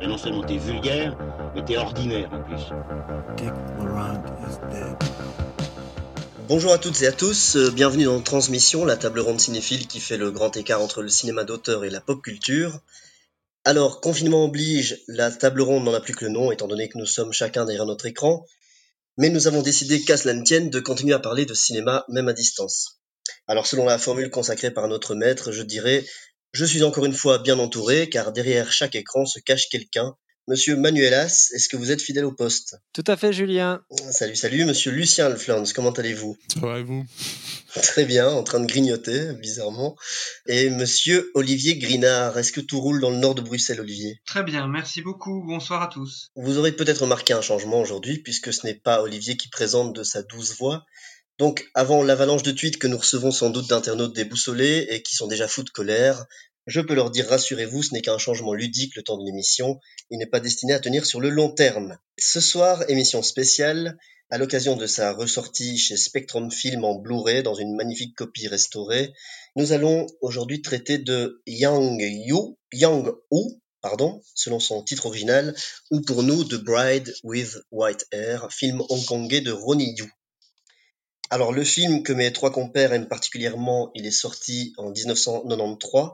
Et non seulement t'es vulgaire, mais t'es ordinaire en plus. Bonjour à toutes et à tous, euh, bienvenue dans Transmission, la table ronde cinéphile qui fait le grand écart entre le cinéma d'auteur et la pop culture. Alors, confinement oblige, la table ronde n'en a plus que le nom, étant donné que nous sommes chacun derrière notre écran, mais nous avons décidé, qu'à cela ne tienne, de continuer à parler de cinéma même à distance. Alors, selon la formule consacrée par notre maître, je dirais je suis encore une fois bien entouré, car derrière chaque écran se cache quelqu'un. Monsieur Manuelas, est-ce que vous êtes fidèle au poste? Tout à fait, Julien. Salut, salut, monsieur Lucien Alflans, comment allez-vous? Ça va et vous? Très bien, en train de grignoter, bizarrement. Et monsieur Olivier Grinard, est-ce que tout roule dans le nord de Bruxelles, Olivier? Très bien, merci beaucoup, bonsoir à tous. Vous aurez peut-être remarqué un changement aujourd'hui, puisque ce n'est pas Olivier qui présente de sa douce voix, donc, avant l'avalanche de tweets que nous recevons sans doute d'internautes déboussolés et qui sont déjà fous de colère, je peux leur dire rassurez-vous, ce n'est qu'un changement ludique le temps d'une émission, il n'est pas destiné à tenir sur le long terme. Ce soir, émission spéciale, à l'occasion de sa ressortie chez Spectrum Film en Blu-ray dans une magnifique copie restaurée, nous allons aujourd'hui traiter de Yang Yu, Yang Hu, pardon, selon son titre original, ou pour nous The Bride with White Hair, film hongkongais de Ronnie Yu. Alors le film que mes trois compères aiment particulièrement, il est sorti en 1993.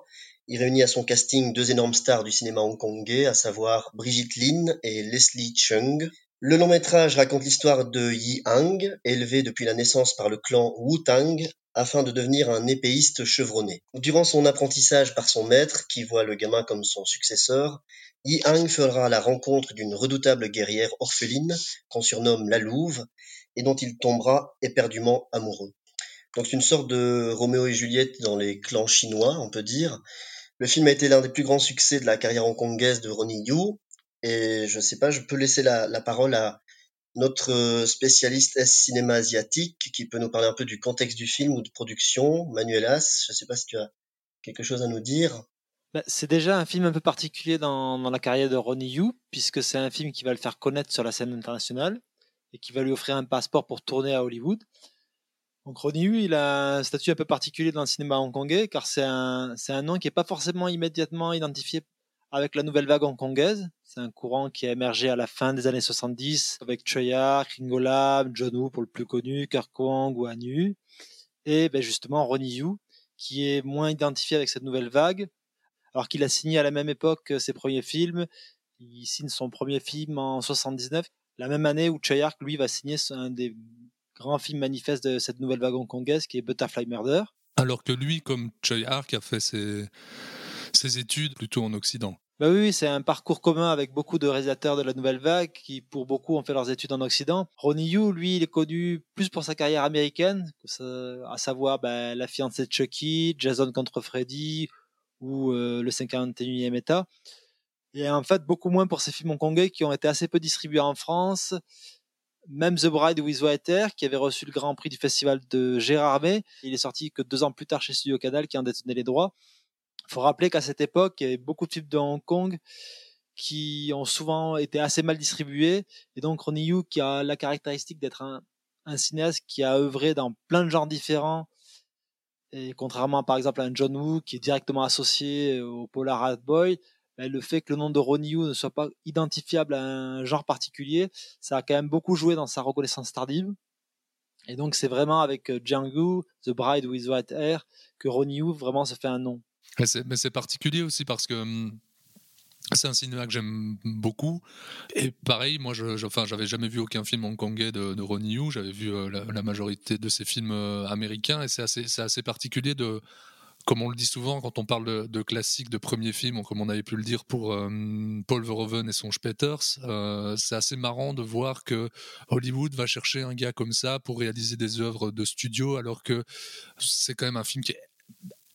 Il réunit à son casting deux énormes stars du cinéma hongkongais, à savoir Brigitte Lin et Leslie Chung. Le long métrage raconte l'histoire de Yi Hang, élevé depuis la naissance par le clan Wu Tang, afin de devenir un épéiste chevronné. Durant son apprentissage par son maître, qui voit le gamin comme son successeur, Yi Hang fera la rencontre d'une redoutable guerrière orpheline, qu'on surnomme la Louve, et dont il tombera éperdument amoureux. Donc c'est une sorte de Roméo et Juliette dans les clans chinois, on peut dire. Le film a été l'un des plus grands succès de la carrière hongkongaise de Ronnie Yu. Et je sais pas, je peux laisser la, parole à notre spécialiste S cinéma asiatique qui peut nous parler un peu du contexte du film ou de production, Manuelas. Je sais pas si tu as quelque chose à nous dire. Bah, c'est déjà un film un peu particulier dans, dans la carrière de Ronnie Yu, puisque c'est un film qui va le faire connaître sur la scène internationale et qui va lui offrir un passeport pour tourner à Hollywood. Donc Ronnie Yu, il a un statut un peu particulier dans le cinéma hongkongais, car c'est un, c'est un nom qui n'est pas forcément immédiatement identifié avec la nouvelle vague hongkongaise. C'est un courant qui a émergé à la fin des années 70 avec Choya, Ringo Lam, John Woo pour le plus connu, Kirk Wong ou Anu. Et ben justement Ronnie Yu, qui est moins identifié avec cette nouvelle vague, alors qu'il a signé à la même époque ses premiers films. Il signe son premier film en 79 la même année où Chayark, lui, va signer un des grands films manifestes de cette nouvelle vague hongkongaise qui est Butterfly Murder. Alors que lui, comme Chayark, a fait ses, ses études plutôt en Occident. Bah oui, c'est un parcours commun avec beaucoup de réalisateurs de la nouvelle vague qui, pour beaucoup, ont fait leurs études en Occident. Ronnie Yu, lui, il est connu plus pour sa carrière américaine, à savoir bah, La fiancée de Chucky, Jason contre Freddy ou euh, Le 51e État. Et en fait, beaucoup moins pour ces films hongkongais qui ont été assez peu distribués en France. Même The Bride with Hair, qui avait reçu le Grand Prix du Festival de Gérardmer, il est sorti que deux ans plus tard chez Studio Canal, qui en détenait les droits. Il faut rappeler qu'à cette époque, il y avait beaucoup de films de Hong Kong qui ont souvent été assez mal distribués. Et donc, Ronnie Yu, qui a la caractéristique d'être un, cinéaste qui a œuvré dans plein de genres différents, et contrairement par exemple à un John Woo, qui est directement associé au Polar Rat Boy, ben, le fait que le nom de Ronnie Yu ne soit pas identifiable à un genre particulier, ça a quand même beaucoup joué dans sa reconnaissance tardive. Et donc c'est vraiment avec euh, Django, The Bride with White Hair, que Ronnie Yu vraiment se fait un nom. Mais c'est particulier aussi parce que hum, c'est un cinéma que j'aime beaucoup. Et pareil, moi, je, enfin, j'avais jamais vu aucun film hongkongais de, de Ronnie Yu. J'avais vu euh, la, la, majorité de ses films euh, américains. Et c'est assez, assez particulier de, comme on le dit souvent quand on parle de, classiques, de premiers films, comme on avait pu le dire pour euh, Paul Verhoeven et son Peters, euh, c'est assez marrant de voir que Hollywood va chercher un gars comme ça pour réaliser des œuvres de studio, alors que c'est quand même un film qui,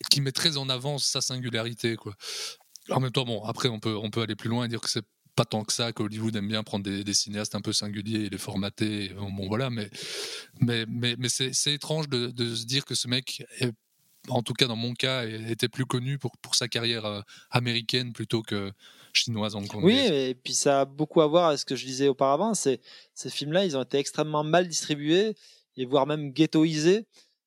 qui met très en avant sa singularité. En même temps, bon, après, on peut, on peut aller plus loin et dire que c'est pas tant que ça, qu'Hollywood aime bien prendre des, des, cinéastes un peu singuliers et les formater. Bon, voilà, mais, mais, mais, mais c'est étrange de, de, se dire que ce mec est en tout cas dans mon cas, était plus connu pour, pour sa carrière euh, américaine plutôt que, chinoise hongkongaise. Oui, et puis ça a beaucoup à voir avec ce que je disais auparavant. C'est ces films-là, ils ont été extrêmement mal distribués et voire même ghettoisés.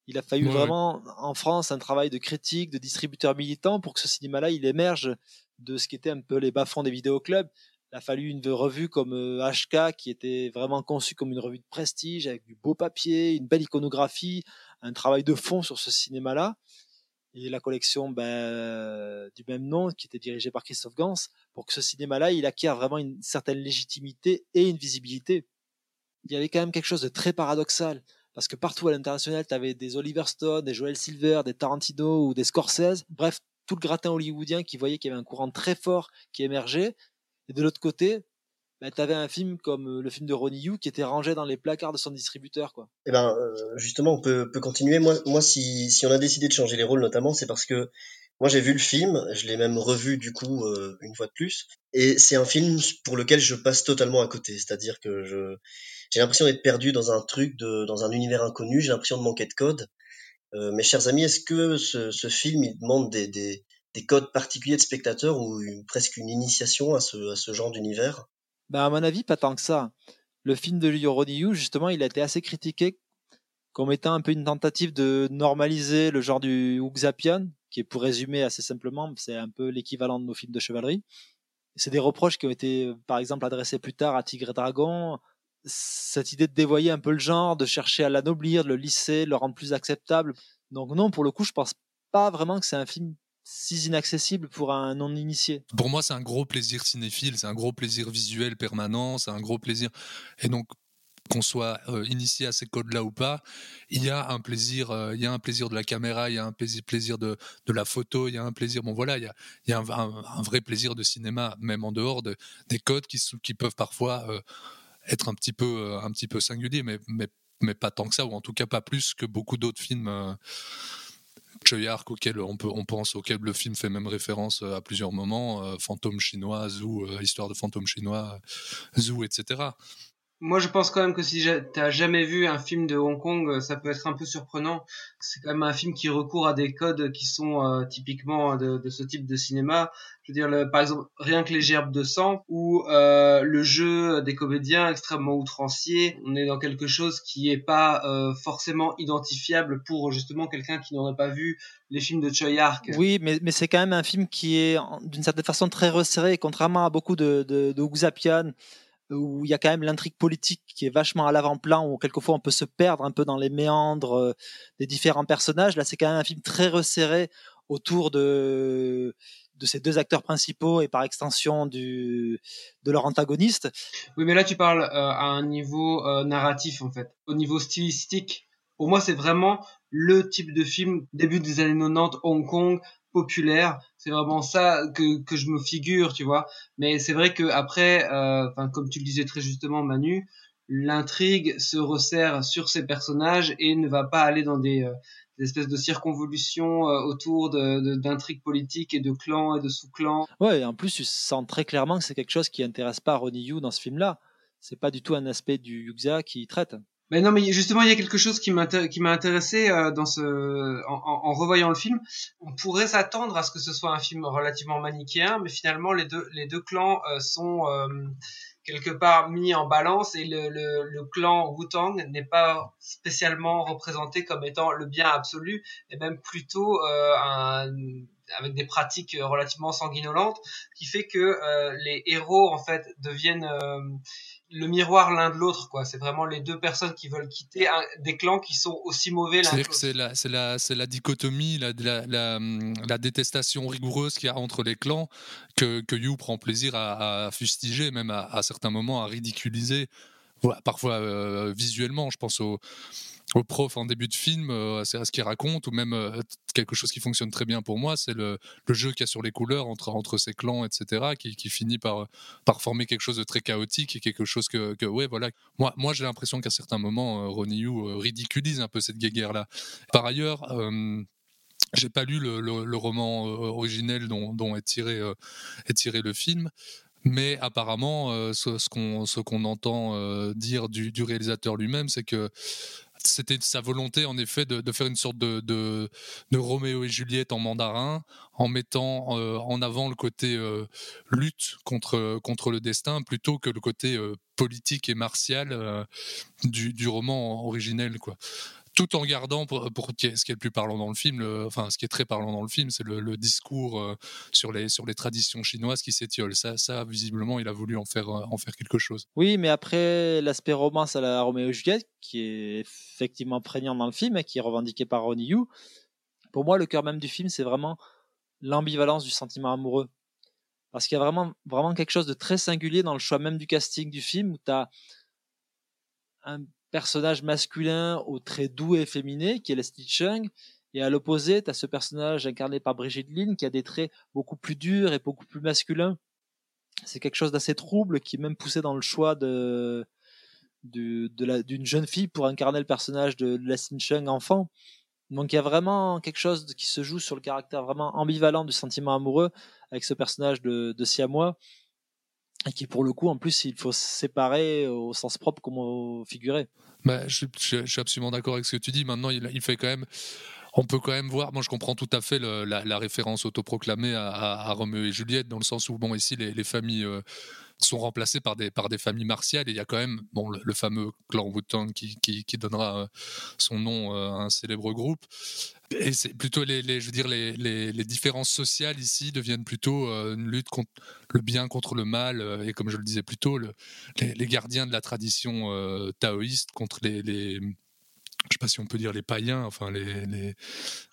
Il a fallu vraiment en France un travail de critique, de distributeur militant pour que ce cinéma-là il émerge de ce qui était un peu les bas-fonds des vidéoclubs. Il a fallu une revue comme HK euh, qui était vraiment conçue comme une revue de prestige avec du beau papier, une belle iconographie, un travail de fond sur ce cinéma-là et la collection ben, du même nom qui était dirigée par Christophe Gans pour que ce cinéma-là il acquiert vraiment une certaine légitimité et une visibilité. Il y avait quand même quelque chose de très paradoxal parce que partout à l'international, tu avais des Oliver Stone, des Joel Silver, des Tarantino ou des Scorsese, bref, tout le gratin hollywoodien qui voyait qu'il y avait un courant très fort qui émergeait. Et de l'autre côté, bah, tu avais un film comme euh, le film de Ronnie Yu qui était rangé dans les placards de son distributeur. Quoi. Eh ben, euh, justement, on peut, peut continuer. Moi, moi si, si on a décidé de changer les rôles, notamment, c'est parce que moi j'ai vu le film, je l'ai même revu du coup euh, une fois de plus, et c'est un film pour lequel je passe totalement à côté. C'est-à-dire que je j'ai l'impression d'être perdu dans un truc, de, dans un univers inconnu. J'ai l'impression de manquer de code. Euh, mes chers amis, est-ce que ce, ce, film il demande des, des, des codes particuliers de spectateurs ou presque une initiation à ce, à ce genre d'univers? Bah, à mon avis, pas tant que ça. Le film de Yu, justement, il a été assez critiqué comme étant un peu une tentative de normaliser le genre du Wuxapian, qui est pour résumer assez simplement, c'est un peu l'équivalent de nos films de chevalerie. C'est des reproches qui ont été, par exemple, adressés plus tard à Tigre et Dragon. Cette idée de dévoyer un peu le genre, de chercher à l'anoblir, de le lisser, de le rendre plus acceptable. Donc non, pour le coup, je pense pas vraiment que c'est un film si inaccessible pour un non-initié. Pour moi, c'est un gros plaisir cinéphile, c'est un gros plaisir visuel permanent, c'est un gros plaisir. Et donc, qu'on soit euh, initié à ces codes-là ou pas, il y a un plaisir, euh, il y a un plaisir de la caméra, il y a un plaisir, de, la photo, il y a un plaisir. Bon voilà, il y a, un, vrai plaisir de cinéma, même en dehors de, des codes qui, peuvent parfois euh, être un petit peu, singuliers, mais pas tant que ça, ou en tout cas pas plus que beaucoup d'autres films Arc auquel on, on pense, auquel le film fait même référence euh, à plusieurs moments, euh, Fantôme chinois, Zoo, euh, Histoire de fantôme chinois, Zoo, etc. Moi, je pense quand même que si tu n'as jamais vu un film de Hong Kong, ça peut être un peu surprenant. C'est quand même un film qui recourt à des codes qui sont typiquement de, ce type de cinéma. Je veux dire, par exemple, rien que les gerbes de sang ou euh, le jeu des comédiens extrêmement outranciers. On est dans quelque chose qui est pas euh, forcément identifiable pour justement quelqu'un qui n'aurait pas vu les films de Choi Ark. Oui, mais, mais c'est quand même un film qui est d'une certaine façon très resserré, contrairement à beaucoup de, de, de où il y a quand même l'intrigue politique qui est vachement à l'avant-plan, où quelquefois on peut se perdre un peu dans les méandres euh, des différents personnages. Là, c'est quand même un film très resserré autour de ces deux acteurs principaux et par extension de leur antagoniste. Oui, mais là tu parles euh, à un niveau euh, narratif en fait, au niveau stylistique. Pour moi, c'est vraiment le type de film début des années 90 Hong Kong populaire. C'est vraiment ça que, que je me figure, tu vois. Mais c'est vrai que après, euh, comme tu le disais très justement, Manu, l'intrigue se resserre sur ces personnages et ne va pas aller dans des, euh, espèces de circonvolutions euh, autour d'intrigues politiques et de clans et de sous-clans. Ouais, et en plus, tu sens très clairement que c'est quelque chose qui intéresse pas Ronnie Yu dans ce film-là. C'est pas du tout un aspect du Yuxia qui traite. Mais non, mais justement, il y a quelque chose qui m'a intéressé euh, dans ce, en, en, revoyant le film. On pourrait s'attendre à ce que ce soit un film relativement manichéen, mais finalement, les deux, les deux clans euh, sont euh, quelque part mis en balance et le, le, le clan Wu-Tang n'est pas spécialement représenté comme étant le bien absolu, et même plutôt un avec des pratiques relativement sanguinolentes, qui fait que les héros en fait deviennent le miroir l'un de l'autre quoi. C'est vraiment les deux personnes qui veulent quitter des clans qui sont aussi mauvais l'un c'est la c'est la c'est la dichotomie la, la, la, détestation rigoureuse qu'il y a entre les clans que que Yu prend plaisir à, fustiger même à, certains moments à ridiculiser. Parfois euh, visuellement je pense au au prof en début de film, euh, à ce qu'il raconte, ou même euh, quelque chose qui fonctionne très bien pour moi, c'est le, jeu qu'il y a sur les couleurs entre, entre ces clans, etc., qui, finit par, par former quelque chose de très chaotique et quelque chose que, que ouais, voilà. Moi, moi j'ai l'impression qu'à certains moments, euh, Ronnie Yu ridiculise un peu cette guéguerre-là. Par ailleurs, j'ai pas lu le, roman originel dont, dont est, tiré, est tiré le film. Mais apparemment, ce, ce qu'on entend dire du, du réalisateur lui-même, c'est que c'était sa volonté en effet de, faire une sorte de, de, Roméo et Juliette en mandarin, en mettant en avant le côté lutte contre, contre le destin plutôt que le côté politique et martial du, roman originel. Tout en gardant pour, ce qui est le plus parlant dans le film, enfin ce qui est très parlant dans le film, c'est le, discours euh, sur les sur les traditions chinoises qui s'étiolent. Ça, visiblement, il a voulu en faire en faire quelque chose. Oui, mais après l'aspect romance à la Roméo et Juliette, qui est effectivement prégnant dans le film et qui est revendiqué par Ronnie Yu, pour moi, le cœur même du film, c'est vraiment l'ambivalence du sentiment amoureux. Parce qu'il y a vraiment, vraiment quelque chose de très singulier dans le choix même du casting du film, où tu as un personnage masculin au très doux et efféminé, qui est Leslie Chung, et à l'opposé, tu as ce personnage incarné par Brigitte Lin, qui a des traits beaucoup plus durs et beaucoup plus masculins. C'est quelque chose d'assez trouble, qui est même poussé dans le choix de, d'une jeune fille pour incarner le personnage de Leslie Chung enfant. Donc il y a vraiment quelque chose qui se joue sur le caractère vraiment ambivalent du sentiment amoureux avec ce personnage de, de Siamois et qui pour le coup en plus il faut séparer au sens propre comme au figuré. Bah, je, suis absolument d'accord avec ce que tu dis. Maintenant, il, fait quand même. On peut quand même voir. Moi, je comprends tout à fait la, référence autoproclamée à, à, Roméo et Juliette, dans le sens où, bon, ici, les, familles. Euh, sont remplacées par des, par des familles martiales et il y a quand même bon, le, fameux clan wu qui, donnera euh, son nom euh, à un célèbre groupe et c'est plutôt les, je veux dire, les, les, différences sociales ici deviennent plutôt euh, une lutte contre le bien contre le mal, euh, et comme je le disais plus tôt, le, les, gardiens de la tradition euh, taoïste contre les, les, je sais pas si on peut dire les païens, enfin les les,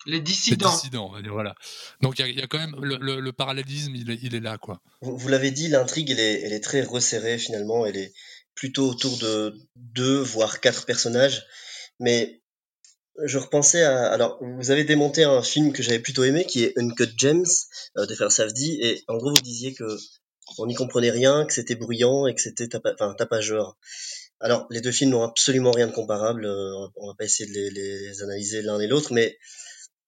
les dissidents. dissidents voilà. Donc il y, a quand même le, le, parallélisme, il est, il est, là quoi. Vous, vous l'avez dit, l'intrigue elle est, elle est très resserrée finalement, elle est plutôt autour de deux voire quatre personnages, mais je repensais à. Alors, vous avez démonté un film que j'avais plutôt aimé, qui est Uncut Gems euh, de Frère Safdie, et en gros, vous disiez que on n'y comprenait rien, que c'était bruyant et que c'était tapa... tapageur. Alors, les deux films n'ont absolument rien de comparable. Euh, on va pas essayer de les, les analyser l'un et l'autre, mais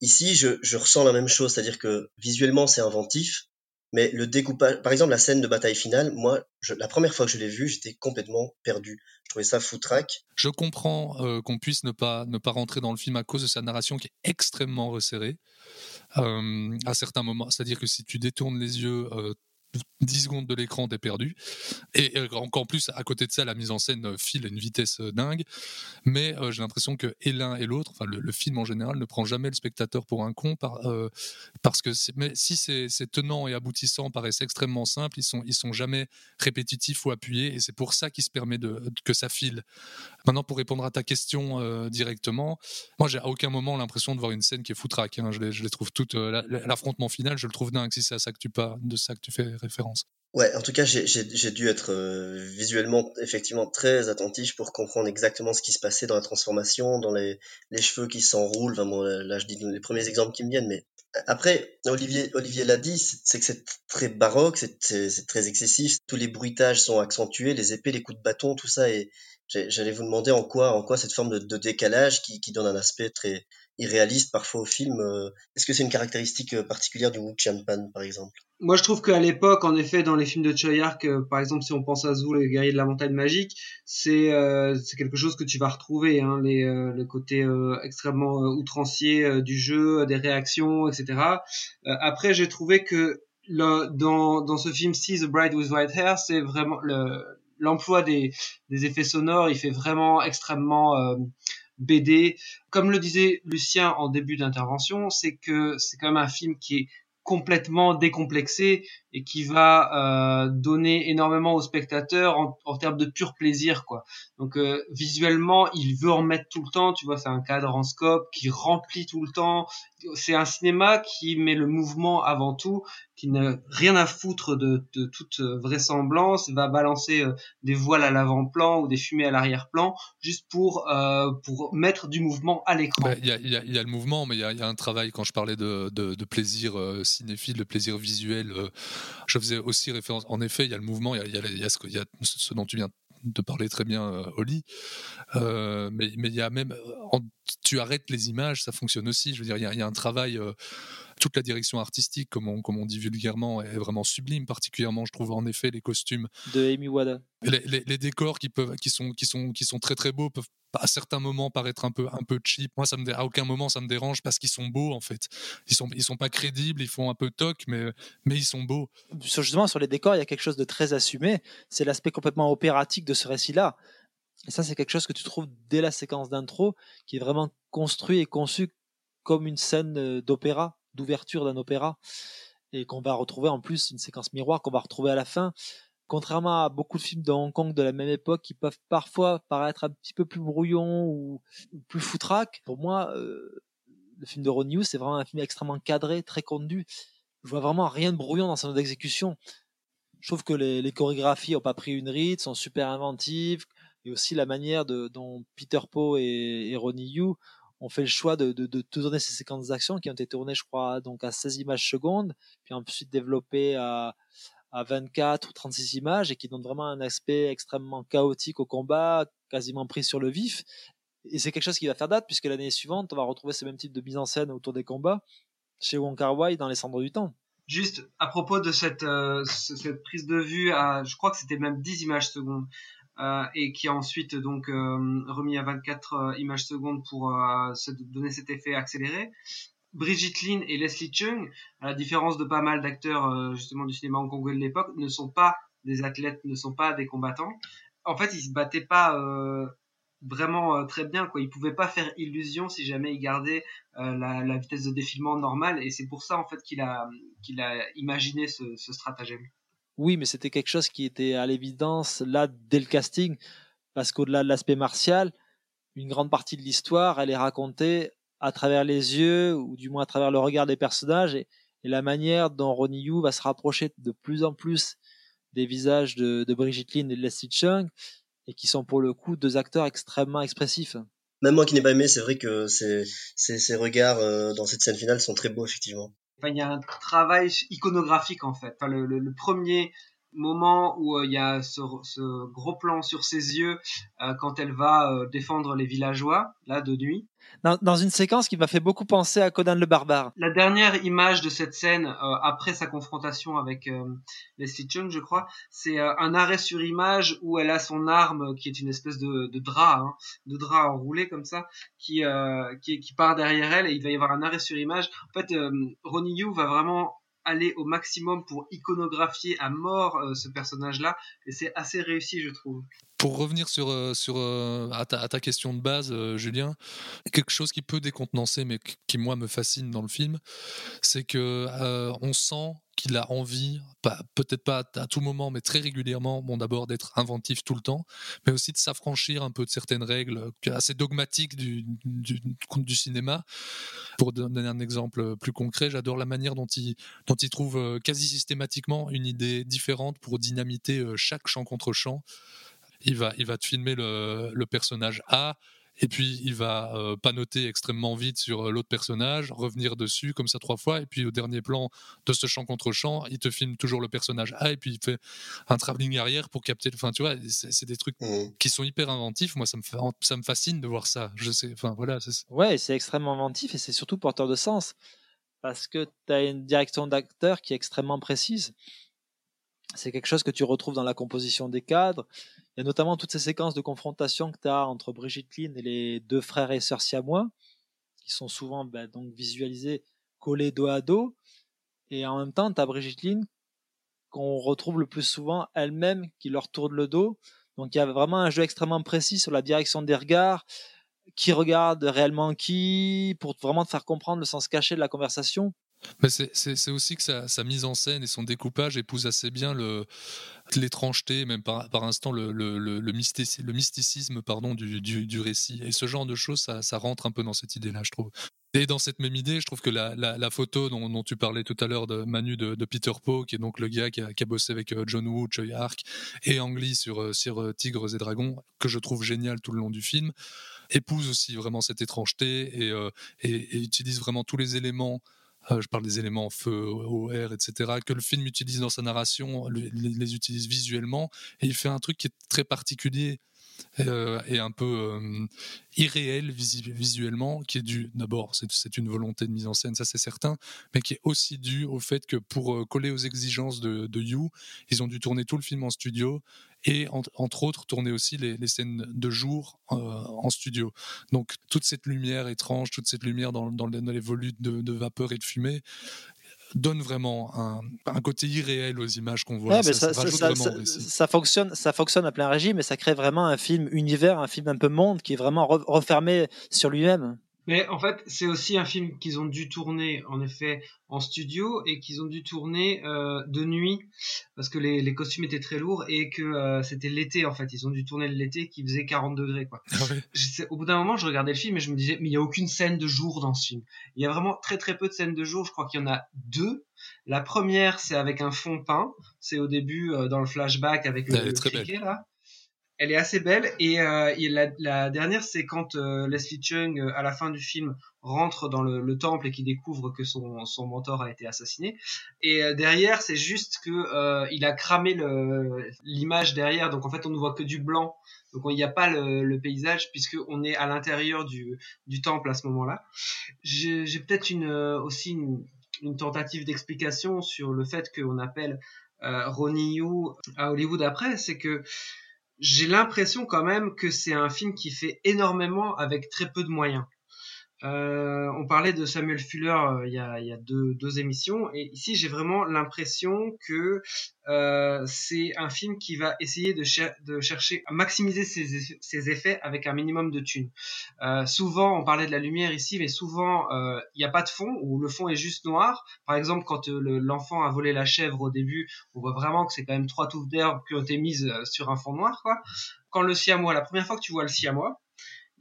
ici, je, je ressens la même chose, c'est-à-dire que visuellement, c'est inventif, mais le découpage, par exemple, la scène de bataille finale, moi, la première fois que je l'ai vue, j'étais complètement perdu. Je trouvais ça foutraque. Je comprends euh, qu'on puisse ne pas, ne pas rentrer dans le film à cause de sa narration qui est extrêmement resserrée euh, à certains moments. C'est-à-dire que si tu détournes les yeux euh, 10 secondes de l'écran, t'es perdu. Et encore plus, à côté de ça, la mise en scène euh, file à une vitesse euh, dingue. Mais euh, j'ai l'impression que l'un et l'autre, enfin le, film en général, ne prend jamais le spectateur pour un con, parce que mais si ces, tenants et aboutissants paraissent extrêmement simples, ils sont, ils sont jamais répétitifs ou appuyés, et c'est pour ça qu'il se permet de, que ça file. Maintenant, pour répondre à ta question directement, moi j'ai à aucun moment l'impression de voir une scène qui est foutraque. Hein. Je, les, je les trouve toutes. L'affrontement final, je le trouve dingue si c'est à ça que tu pas de ça que tu fais référence. Ouais, en tout cas, j'ai dû être euh, visuellement effectivement très attentif pour comprendre exactement ce qui se passait dans la transformation, dans les, cheveux qui s'enroulent. Enfin, là, je dis les premiers exemples qui me viennent, mais après, Olivier, l'a dit, c'est que c'est très baroque, c'est très excessif. Tous les bruitages sont accentués, les épées, les coups de bâton, tout ça. Et j'allais vous demander en quoi, en quoi cette forme de, décalage qui donne un aspect très irréaliste parfois au film. Euh, est-ce que c'est une caractéristique euh, particulière du Wu Pan, par exemple? Moi, je trouve qu'à l'époque, en effet, dans les films de Choyark, euh, par exemple, si on pense à Zou, les guerriers de la montagne magique, c'est c'est quelque chose que tu vas retrouver, hein, les, le côté extrêmement outrancier du jeu, des réactions, etc. après, j'ai trouvé que le, dans, dans ce film See the Bride with White Hair, c'est vraiment le l'emploi des, des effets sonores, il fait vraiment extrêmement BD. Comme le disait Lucien en début d'intervention, c'est que c'est quand même un film qui est complètement décomplexé et qui va euh, donner énormément aux spectateurs en, termes de pur plaisir quoi. Donc euh, visuellement, il veut en mettre tout le temps, tu vois, c'est un cadre en scope qui remplit tout le temps. C'est un cinéma qui met le mouvement avant tout, qui n'a rien à foutre de, de, toute vraisemblance, va balancer euh, des voiles à l'avant-plan ou des fumées à l'arrière-plan juste pour pour mettre du mouvement à l'écran. Il y, a, y, a, y, a, le mouvement, mais il y a, y a, un travail quand je parlais de, de, de plaisir cinéphile, de plaisir visuel je faisais aussi référence. En effet, il y a le mouvement, il y a, ce, dont tu viens de parler très bien, euh, Oli. Euh, mais, il y a même. tu arrêtes les images, ça fonctionne aussi. Je veux dire, il y a, un travail. Euh, toute la direction artistique, comme on, comme on dit vulgairement, est vraiment sublime. Particulièrement, je trouve en effet les costumes de Amy Wada. Les, les, décors qui peuvent, qui sont, qui sont, qui sont très très beaux peuvent à certains moments paraître un peu un peu cheap. Moi, ça me à aucun moment ça me dérange parce qu'ils sont beaux en fait. Ils sont ils sont pas crédibles, ils font un peu toc, mais mais ils sont beaux. Justement sur les décors, il y a quelque chose de très assumé. C'est l'aspect complètement opératique de ce récit-là. Et ça, c'est quelque chose que tu trouves dès la séquence d'intro, qui est vraiment construit et conçu comme une scène euh, d'opéra, d'ouverture d'un opéra, et qu'on va retrouver en plus une séquence miroir qu'on va retrouver à la fin contrairement à beaucoup de films de Hong Kong de la même époque qui peuvent parfois paraître un petit peu plus brouillons ou, plus foutraques, pour moi, euh, le film de Ron Hughes, c'est vraiment un film extrêmement cadré, très conduit. Je vois vraiment rien de brouillon dans son exécution. Je trouve que les, chorégraphies n'ont pas pris une ride, sont super inventives, et aussi la manière dont Peter Poe et, et Ronnie Yu ont fait le choix de, de, donner ces séquences d'action qui ont été tournées, je crois, donc à 16 images secondes, puis ensuite développées à, à 24 ou 36 images et qui donne vraiment un aspect extrêmement chaotique au combat, quasiment pris sur le vif. Et c'est quelque chose qui va faire date puisque l'année suivante, on va retrouver ce même type de mise en scène autour des combats chez Wong Kar dans Les Cendres du Temps. Juste à propos de cette, euh, prise de vue à, je crois que c'était même 10 images secondes, euh, et qui a ensuite donc euh, remis à 24 images secondes pour se donner cet effet accéléré. Brigitte Lin et Leslie Chung, à la différence de pas mal d'acteurs euh, justement du cinéma hongkongais de l'époque, ne sont pas des athlètes, ne sont pas des combattants. En fait, ils se battaient pas euh, vraiment euh, très bien, quoi. Ils pouvaient pas faire illusion si jamais ils gardaient la, la, vitesse de défilement normale, et c'est pour ça en fait qu'il a qu'il a imaginé ce, ce stratagème. Oui, mais c'était quelque chose qui était à l'évidence là dès le casting, parce qu'au-delà de l'aspect martial, une grande partie de l'histoire, elle est racontée à travers les yeux, ou du moins à travers le regard des personnages, et, la manière dont Ronnie Yu va se rapprocher de plus en plus des visages de, Brigitte Lin et de Leslie Chung, et qui sont pour le coup deux acteurs extrêmement expressifs. Même moi qui n'ai pas aimé, c'est vrai que ces, regards euh, dans cette scène finale sont très beaux, effectivement. Il y a un travail iconographique en fait. Le, premier moment où euh, il y a ce, ce, gros plan sur ses yeux euh, quand elle va défendre les villageois là de nuit dans, une séquence qui m'a fait beaucoup penser à Conan le barbare. La dernière image de cette scène, euh, après sa confrontation avec euh, Leslie Chung, je crois, c'est euh, un arrêt sur image où elle a son arme, qui est une espèce de, de drap, hein, de drap enroulé comme ça, qui, euh, qui, qui, part derrière elle, et il va y avoir un arrêt sur image. En fait, Ronnie Yu va vraiment aller au maximum pour iconographier à mort ce personnage-là, et c'est assez réussi, je trouve. Pour revenir sur, euh, sur, euh, à, ta, question de base, euh, Julien, quelque chose qui peut décontenancer, mais qui, moi, me fascine dans le film, c'est que on sent qu'il a envie, peut-être pas à tout moment, mais très régulièrement, bon d'abord d'être inventif tout le temps, mais aussi de s'affranchir un peu de certaines règles assez dogmatiques du, cinéma. Pour donner un exemple plus concret, j'adore la manière dont il, trouve quasi systématiquement une idée différente pour dynamiter chaque champ contre champ il va, il va te filmer le, personnage A, et puis il va euh, pas noter extrêmement vite sur euh, l'autre personnage, revenir dessus comme ça trois fois, et puis au dernier plan de ce champ contre champ, il te filme toujours le personnage A, et puis il fait un travelling arrière pour capter. Enfin, tu vois, c'est des trucs mmh. qui sont hyper inventifs. Moi, ça me, ça me fascine de voir ça. Je sais, enfin voilà. Ouais, c'est extrêmement inventif et c'est surtout porteur de sens parce que tu as une direction d'acteur qui est extrêmement précise. C'est quelque chose que tu retrouves dans la composition des cadres. Il y a notamment toutes ces séquences de confrontation que tu as entre Brigitte Lynn et les deux frères et sœurs siamois, qui sont souvent ben, donc visualisés collés dos à dos. Et en même temps, tu as Brigitte Lynn qu'on retrouve le plus souvent elle-même qui leur tourne le dos. Donc il y a vraiment un jeu extrêmement précis sur la direction des regards, qui regarde réellement qui, pour vraiment te faire comprendre le sens caché de la conversation. C'est aussi que sa, mise en scène et son découpage épousent assez bien l'étrangeté, même par, par instant le, mysticisme, pardon, du, récit. Et ce genre de choses, ça, rentre un peu dans cette idée-là, je trouve. Et dans cette même idée, je trouve que la, photo dont, tu parlais tout à l'heure de Manu de, Peter Poe, qui est donc le gars qui a, bossé avec euh, John Woo, Choi Ark et Ang Lee sur, euh, euh, Tigres et Dragons, que je trouve génial tout le long du film, épouse aussi vraiment cette étrangeté et, utilise vraiment tous les éléments je parle des éléments feu, eau, air, etc., que le film utilise dans sa narration, les, utilise visuellement, et il fait un truc qui est très particulier euh, et un peu euh, irréel visuellement, qui est dû d'abord, c'est une volonté de mise en scène, ça c'est certain, mais qui est aussi dû au fait que pour euh, coller aux exigences de, You, ils ont dû tourner tout le film en studio et entre autres tourner aussi les, scènes de jour en studio. Donc toute cette lumière étrange, toute cette lumière dans, dans, les volutes de, vapeur et de fumée, donne vraiment un, côté irréel aux images qu'on voit. ça, ça, fonctionne, ça fonctionne à plein régime et ça crée vraiment un film univers, un film un peu monde qui est vraiment refermé sur lui-même. Mais en fait, c'est aussi un film qu'ils ont dû tourner, en effet, en studio et qu'ils ont dû tourner euh, de nuit parce que les, les, costumes étaient très lourds et que euh, c'était l'été, en fait. Ils ont dû tourner l'été qui faisait 40 degrés, quoi. Ah au bout d'un moment, je regardais le film et je me disais, mais il n'y a aucune scène de jour dans ce film. Il y a vraiment très très peu de scènes de jour. Je crois qu'il y en a deux. La première, c'est avec un fond peint. C'est au début, euh, dans le flashback avec le, le là elle est assez belle. Et, euh, la, dernière c'est quand euh, Leslie Chung euh, à la fin du film rentre dans le, temple et qui découvre que son, mentor a été assassiné. Et derrière c'est juste que il a cramé l'image derrière. Donc en fait on ne voit que du blanc. Donc il n'y a pas le, paysage puisque on est à l'intérieur du, temple à ce moment-là. J'ai peut-être aussi une, tentative d'explication sur le fait qu'on appelle Ronnie Yu à Hollywood après. C'est que j'ai l'impression quand même que c'est un film qui fait énormément avec très peu de moyens. Euh, on parlait de Samuel Fuller euh, il y a, y a deux, deux, émissions et ici j'ai vraiment l'impression que euh, c'est un film qui va essayer de, de chercher à maximiser ses, ses, effets avec un minimum de thunes. Euh, souvent on parlait de la lumière ici mais souvent euh, il n'y a pas de fond ou le fond est juste noir. Par exemple quand l'enfant a volé la chèvre au début on voit vraiment que c'est quand même trois touffes d'herbe qui ont été mises sur un fond noir quoi. Quand le siamois, la première fois que tu vois le siamois,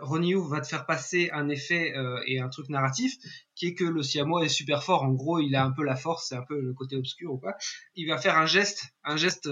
Ronnie va te faire passer un effet euh, et un truc narratif qui est que le siamois est super fort. En gros, il a un peu la force, c'est un peu le côté obscur ou quoi. Il va faire un geste, un geste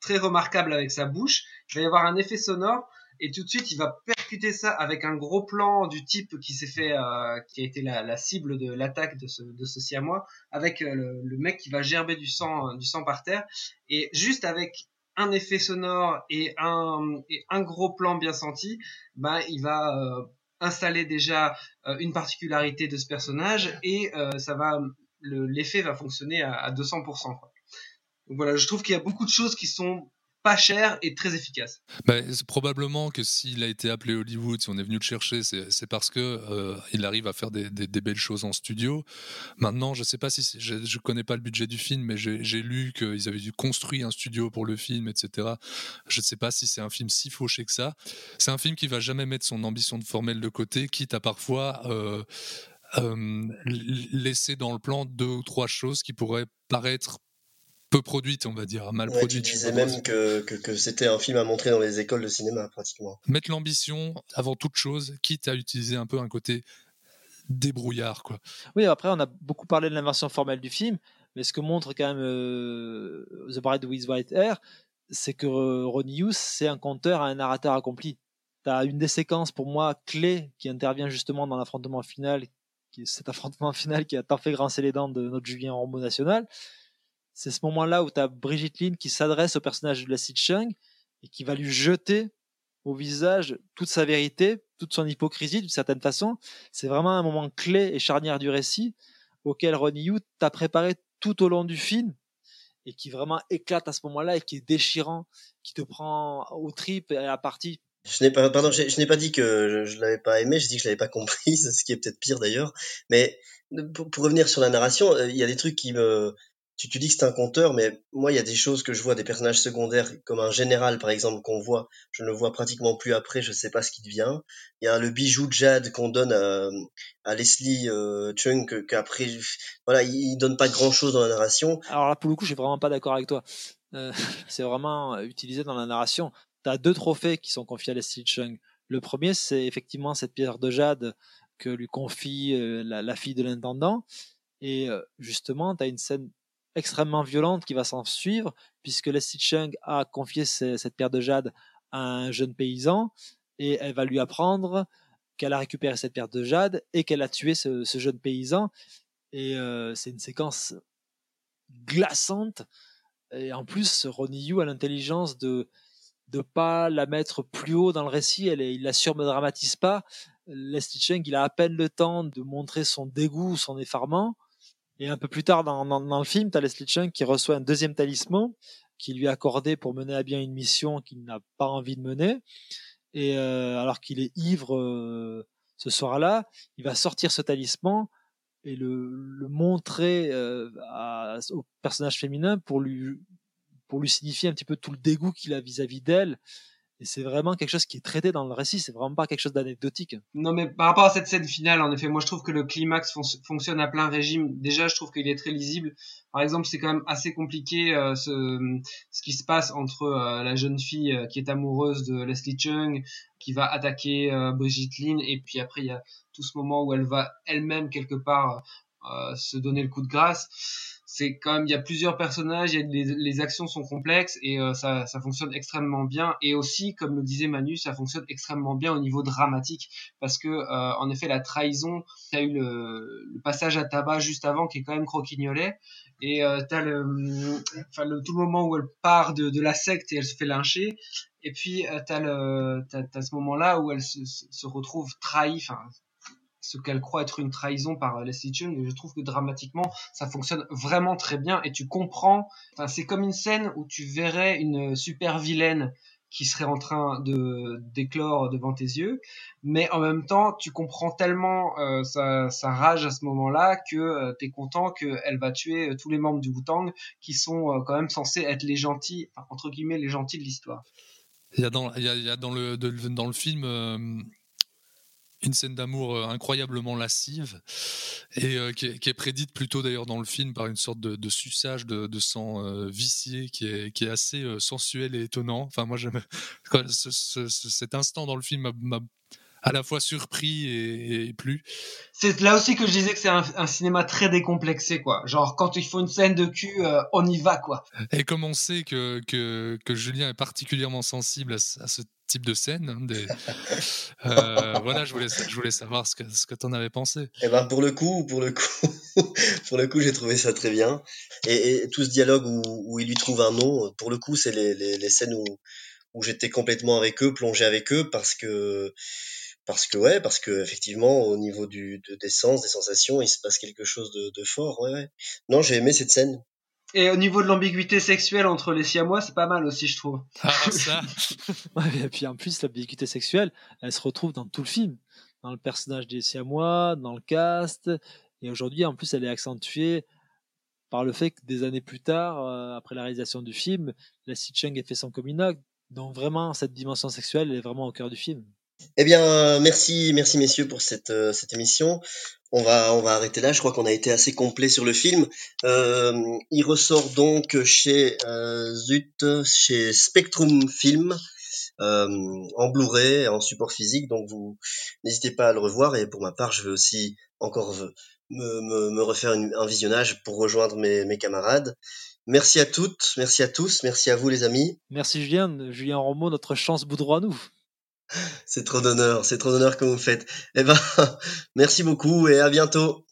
très remarquable avec sa bouche. Il va y avoir un effet sonore et tout de suite, il va percuter ça avec un gros plan du type qui s'est fait, euh, qui a été la, cible de l'attaque de ce, de ce siamois, avec euh, le, le, mec qui va gerber du sang, du sang par terre. Et juste avec un effet sonore et un, et un gros plan bien senti, bah, il va euh, installer déjà euh, une particularité de ce personnage et euh, ça va l'effet va fonctionner à, à 200%. Quoi. Donc voilà, je trouve qu'il y a beaucoup de choses qui sont pas cher et très efficace. Bah, probablement que s'il a été appelé Hollywood, si on est venu le chercher, c'est parce que euh, il arrive à faire des, belles choses en studio. Maintenant, je sais pas si je, je connais pas le budget du film, mais j'ai lu qu'ils avaient dû construire un studio pour le film, etc. Je ne sais pas si c'est un film si fauché que ça. C'est un film qui va jamais mettre son ambition de formel de côté, quitte à parfois euh, euh, laisser dans le plan deux ou trois choses qui pourraient paraître peu produite, on va dire, mal ouais, produite. Tu disais même que, que, c'était un film à montrer dans les écoles de cinéma, pratiquement. Mettre l'ambition avant toute chose, quitte à utiliser un peu un côté débrouillard, quoi. Oui, après, on a beaucoup parlé de l'inversion formelle du film, mais ce que montre quand même euh, The Bride with White Hair, c'est que euh, Ronnie Hughes, c'est un conteur, un narrateur accompli. Tu as une des séquences, pour moi, clés qui intervient justement dans l'affrontement final, qui est cet affrontement final qui a tant fait grincer les dents de notre Julien Rombaud national c'est ce moment-là où tu as Brigitte Lynn qui s'adresse au personnage de la Chung et qui va lui jeter au visage toute sa vérité, toute son hypocrisie d'une certaine façon. C'est vraiment un moment clé et charnière du récit auquel Ronnie Yu t'a préparé tout au long du film et qui vraiment éclate à ce moment-là et qui est déchirant, qui te prend aux tripes et à la partie. Je n'ai pas, pardon, je, n'ai pas dit que je, ne l'avais pas aimé, je dis que je l'avais pas compris, ce qui est peut-être pire d'ailleurs. Mais pour, pour, revenir sur la narration, euh, il y a des trucs qui me, tu, tu dis que c'est un conteur, mais moi, il y a des choses que je vois, des personnages secondaires, comme un général, par exemple, qu'on voit, je ne le vois pratiquement plus après, je sais pas ce qui devient. Il y a le bijou de Jade qu'on donne à, Leslie euh, Chung, qu'après, voilà, il donne pas grand chose dans la narration. Alors là, pour le coup, je suis vraiment pas d'accord avec toi. Euh, c'est vraiment utilisé dans la narration. Tu as deux trophées qui sont confiés à Leslie Chung. Le premier, c'est effectivement cette pierre de Jade que lui confie euh, la, la, fille de l'intendant. Et euh, justement, tu as une scène extrêmement violente qui va s'en suivre, puisque Leslie Chung a confié cette pierre de jade à un jeune paysan, et elle va lui apprendre qu'elle a récupéré cette pierre de jade et qu'elle a tué ce, jeune paysan. Et euh, c'est une séquence glaçante. Et en plus, Ronnie Yu a l'intelligence de, de pas la mettre plus haut dans le récit. Elle il la surdramatise pas. Leslie Chung, il a à peine le temps de montrer son dégoût, son effarement. Et un peu plus tard dans, dans, le film, tu as Leslie Chung qui reçoit un deuxième talisman qui lui est accordé pour mener à bien une mission qu'il n'a pas envie de mener. Et euh, alors qu'il est ivre euh, ce soir-là, il va sortir ce talisman et le, le montrer euh, à, au personnage féminin pour lui pour lui signifier un petit peu tout le dégoût qu'il a vis-à-vis d'elle. C'est vraiment quelque chose qui est traité dans le récit, c'est vraiment pas quelque chose d'anecdotique. Non, mais par rapport à cette scène finale, en effet, moi je trouve que le climax fonctionne à plein régime. Déjà, je trouve qu'il est très lisible. Par exemple, c'est quand même assez compliqué euh, ce, qui se passe entre euh, la jeune fille euh, qui est amoureuse de Leslie Chung, qui va attaquer Brigitte Lin, et puis après il y a tout ce moment où elle va elle-même quelque part se donner le coup de grâce c'est quand même il y a plusieurs personnages, a les, les, actions sont complexes et euh, ça, ça, fonctionne extrêmement bien. Et aussi, comme le disait Manu, ça fonctionne extrêmement bien au niveau dramatique parce que euh, en effet la trahison, tu as eu le, le, passage à tabac juste avant qui est quand même croquignolet et euh, tu as le, enfin, le, tout le moment où elle part de, de, la secte et elle se fait lyncher. Et puis euh, tu as, le, as, ce moment-là où elle se, se retrouve trahie, enfin ce qu'elle croit être une trahison par euh, Leslie Chung. Et je trouve que dramatiquement, ça fonctionne vraiment très bien et tu comprends. Enfin, c'est comme une scène où tu verrais une super vilaine qui serait en train de d'éclore devant tes yeux, mais en même temps, tu comprends tellement euh, sa, rage à ce moment-là que euh, tu es content qu'elle va tuer euh, tous les membres du Wu-Tang qui sont quand même censés être les gentils, entre guillemets, les gentils de l'histoire. Il y a dans le film une scène d'amour euh, incroyablement lascive et euh, qui, est, prédite plutôt d'ailleurs dans le film par une sorte de, de suçage de, de sang euh, vicié qui est, qui est assez sensuel et étonnant. Enfin, moi, j'aime cet instant dans le film m'a à la fois surpris et, plus. C'est là aussi que je disais que c'est un, cinéma très décomplexé, quoi. Genre, quand il faut une scène de cul, on y va, quoi. Et comme on sait que, que, que Julien est particulièrement sensible à, à ce type de scène. Hein, des... euh, voilà, je voulais, je voulais savoir ce que, ce que tu en avais pensé. Eh ben pour le coup, pour le coup, pour le coup, j'ai trouvé ça très bien. Et, tout ce dialogue où, où, il lui trouve un nom, pour le coup, c'est les, les, les, scènes où, où j'étais complètement avec eux, plongé avec eux, parce que parce que ouais, parce que effectivement, au niveau du, de, des sens, des sensations, il se passe quelque chose de, de fort. Ouais, ouais. Non, j'ai aimé cette scène. Et au niveau de l'ambiguïté sexuelle entre les Siamois, c'est pas mal aussi, je trouve. Ah, ça Et puis en plus, l'ambiguïté sexuelle, elle se retrouve dans tout le film. Dans le personnage des Siamois, dans le cast. Et aujourd'hui, en plus, elle est accentuée par le fait que des années plus tard, euh, après la réalisation du film, la Cheng ait fait son coming Donc vraiment, cette dimension sexuelle elle est vraiment au cœur du film. Eh bien, merci, merci messieurs pour cette, euh, émission. On va, arrêter là. Je crois qu'on a été assez complet sur le film. Euh, il ressort donc chez euh, Zut, chez Spectrum Film, en Blu-ray, en support physique. Donc vous n'hésitez pas à le revoir. Et pour ma part, je vais aussi encore me, refaire un visionnage pour rejoindre mes, camarades. Merci à toutes, merci à tous, merci à vous les amis. Merci Julien, Julien Romo, notre chance boudroie nous. C'est trop d'honneur, c'est trop d'honneur que vous me faites. Eh ben, merci beaucoup et à bientôt.